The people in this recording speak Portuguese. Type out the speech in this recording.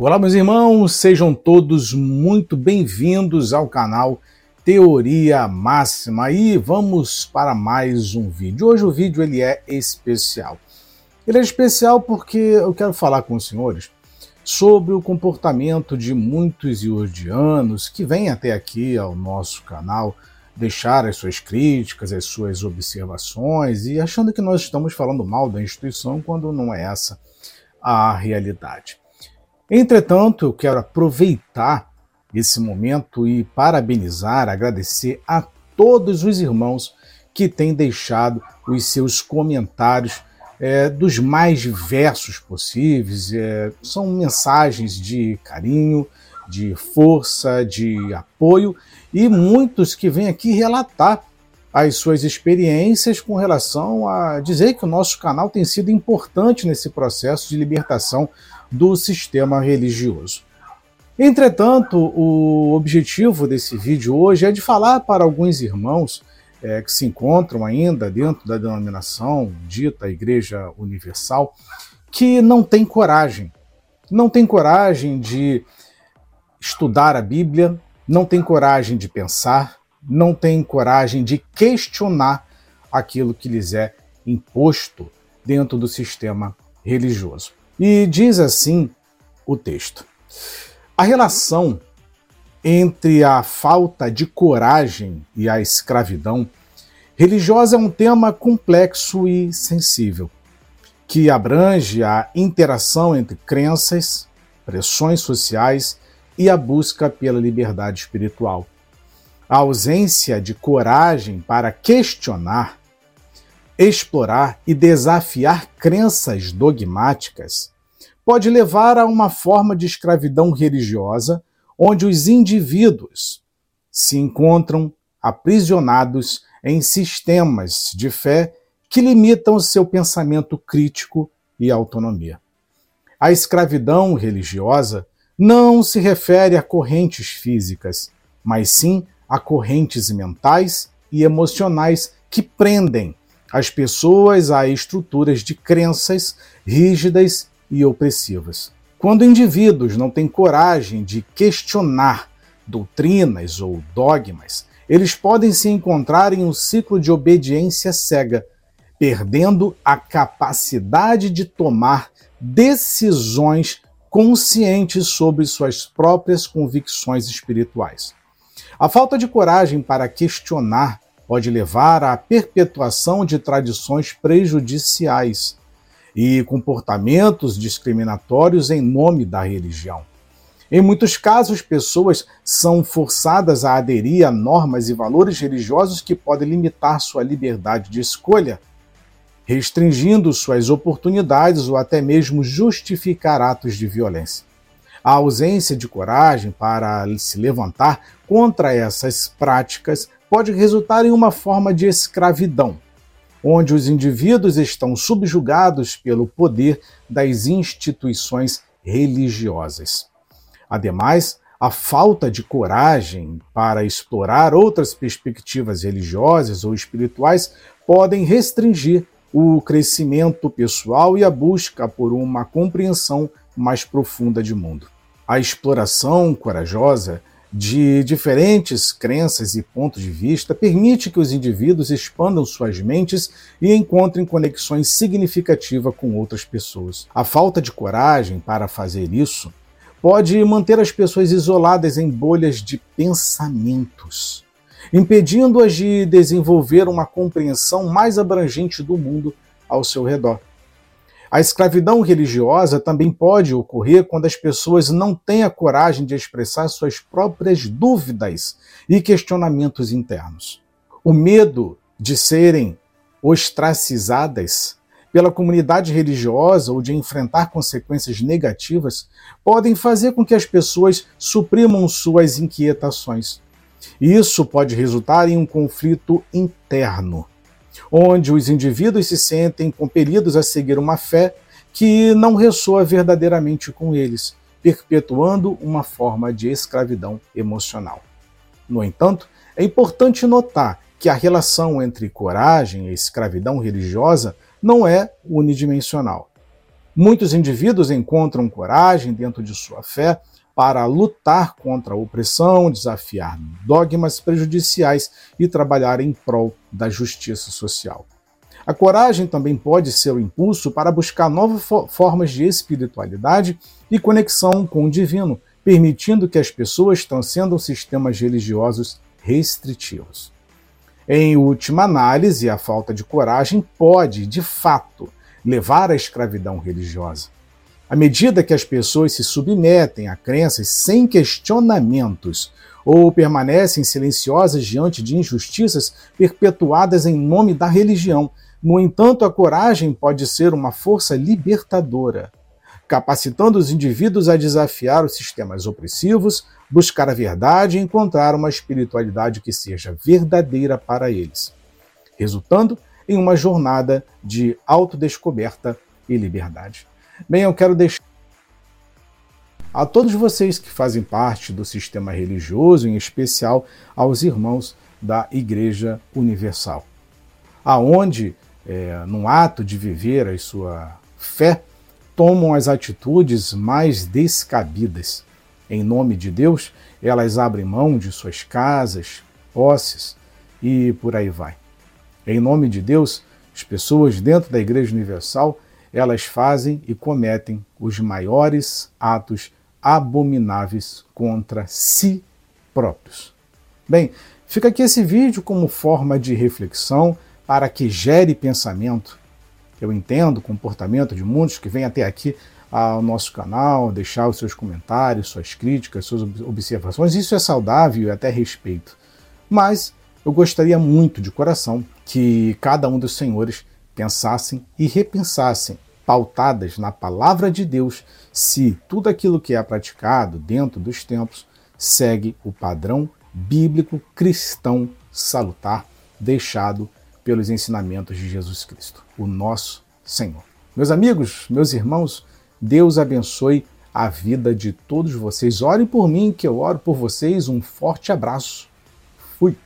Olá, meus irmãos, sejam todos muito bem-vindos ao canal Teoria Máxima e vamos para mais um vídeo. Hoje o vídeo ele é especial. Ele é especial porque eu quero falar com os senhores sobre o comportamento de muitos iordianos que vêm até aqui ao nosso canal deixar as suas críticas, as suas observações e achando que nós estamos falando mal da instituição quando não é essa a realidade. Entretanto, eu quero aproveitar esse momento e parabenizar, agradecer a todos os irmãos que têm deixado os seus comentários é, dos mais diversos possíveis. É, são mensagens de carinho, de força, de apoio e muitos que vêm aqui relatar as suas experiências com relação a dizer que o nosso canal tem sido importante nesse processo de libertação do sistema religioso. Entretanto, o objetivo desse vídeo hoje é de falar para alguns irmãos é, que se encontram ainda dentro da denominação dita Igreja Universal que não têm coragem, não têm coragem de estudar a Bíblia, não têm coragem de pensar, não têm coragem de questionar aquilo que lhes é imposto dentro do sistema religioso. E diz assim o texto: a relação entre a falta de coragem e a escravidão religiosa é um tema complexo e sensível, que abrange a interação entre crenças, pressões sociais e a busca pela liberdade espiritual. A ausência de coragem para questionar explorar e desafiar crenças dogmáticas pode levar a uma forma de escravidão religiosa onde os indivíduos se encontram aprisionados em sistemas de fé que limitam seu pensamento crítico e autonomia. A escravidão religiosa não se refere a correntes físicas, mas sim a correntes mentais e emocionais que prendem as pessoas a estruturas de crenças rígidas e opressivas. Quando indivíduos não têm coragem de questionar doutrinas ou dogmas, eles podem se encontrar em um ciclo de obediência cega, perdendo a capacidade de tomar decisões conscientes sobre suas próprias convicções espirituais. A falta de coragem para questionar pode levar à perpetuação de tradições prejudiciais e comportamentos discriminatórios em nome da religião. Em muitos casos, pessoas são forçadas a aderir a normas e valores religiosos que podem limitar sua liberdade de escolha, restringindo suas oportunidades ou até mesmo justificar atos de violência. A ausência de coragem para se levantar contra essas práticas pode resultar em uma forma de escravidão, onde os indivíduos estão subjugados pelo poder das instituições religiosas. Ademais, a falta de coragem para explorar outras perspectivas religiosas ou espirituais podem restringir o crescimento pessoal e a busca por uma compreensão mais profunda de mundo. A exploração corajosa de diferentes crenças e pontos de vista permite que os indivíduos expandam suas mentes e encontrem conexões significativas com outras pessoas. A falta de coragem para fazer isso pode manter as pessoas isoladas em bolhas de pensamentos, impedindo-as de desenvolver uma compreensão mais abrangente do mundo ao seu redor. A escravidão religiosa também pode ocorrer quando as pessoas não têm a coragem de expressar suas próprias dúvidas e questionamentos internos. O medo de serem ostracizadas pela comunidade religiosa ou de enfrentar consequências negativas podem fazer com que as pessoas suprimam suas inquietações. Isso pode resultar em um conflito interno onde os indivíduos se sentem compelidos a seguir uma fé que não ressoa verdadeiramente com eles, perpetuando uma forma de escravidão emocional. No entanto, é importante notar que a relação entre coragem e escravidão religiosa não é unidimensional. Muitos indivíduos encontram coragem dentro de sua fé para lutar contra a opressão, desafiar dogmas prejudiciais e trabalhar em prol da justiça social. A coragem também pode ser o impulso para buscar novas formas de espiritualidade e conexão com o divino, permitindo que as pessoas transcendam sistemas religiosos restritivos. Em última análise, a falta de coragem pode, de fato, levar à escravidão religiosa. À medida que as pessoas se submetem a crenças sem questionamentos ou permanecem silenciosas diante de injustiças perpetuadas em nome da religião, no entanto, a coragem pode ser uma força libertadora, capacitando os indivíduos a desafiar os sistemas opressivos, buscar a verdade e encontrar uma espiritualidade que seja verdadeira para eles, resultando em uma jornada de autodescoberta e liberdade. Bem, eu quero deixar a todos vocês que fazem parte do sistema religioso, em especial aos irmãos da Igreja Universal, aonde é, num ato de viver a sua fé, tomam as atitudes mais descabidas. Em nome de Deus, elas abrem mão de suas casas, posses e por aí vai. Em nome de Deus, as pessoas dentro da Igreja Universal, elas fazem e cometem os maiores atos abomináveis contra si próprios. Bem, fica aqui esse vídeo como forma de reflexão para que gere pensamento. Eu entendo o comportamento de muitos que vêm até aqui ao nosso canal, deixar os seus comentários, suas críticas, suas observações. Isso é saudável e até respeito. Mas eu gostaria muito de coração que cada um dos senhores pensassem e repensassem, pautadas na palavra de Deus, se tudo aquilo que é praticado dentro dos tempos segue o padrão bíblico cristão salutar deixado pelos ensinamentos de Jesus Cristo, o nosso Senhor. Meus amigos, meus irmãos, Deus abençoe a vida de todos vocês. Orem por mim, que eu oro por vocês. Um forte abraço. Fui.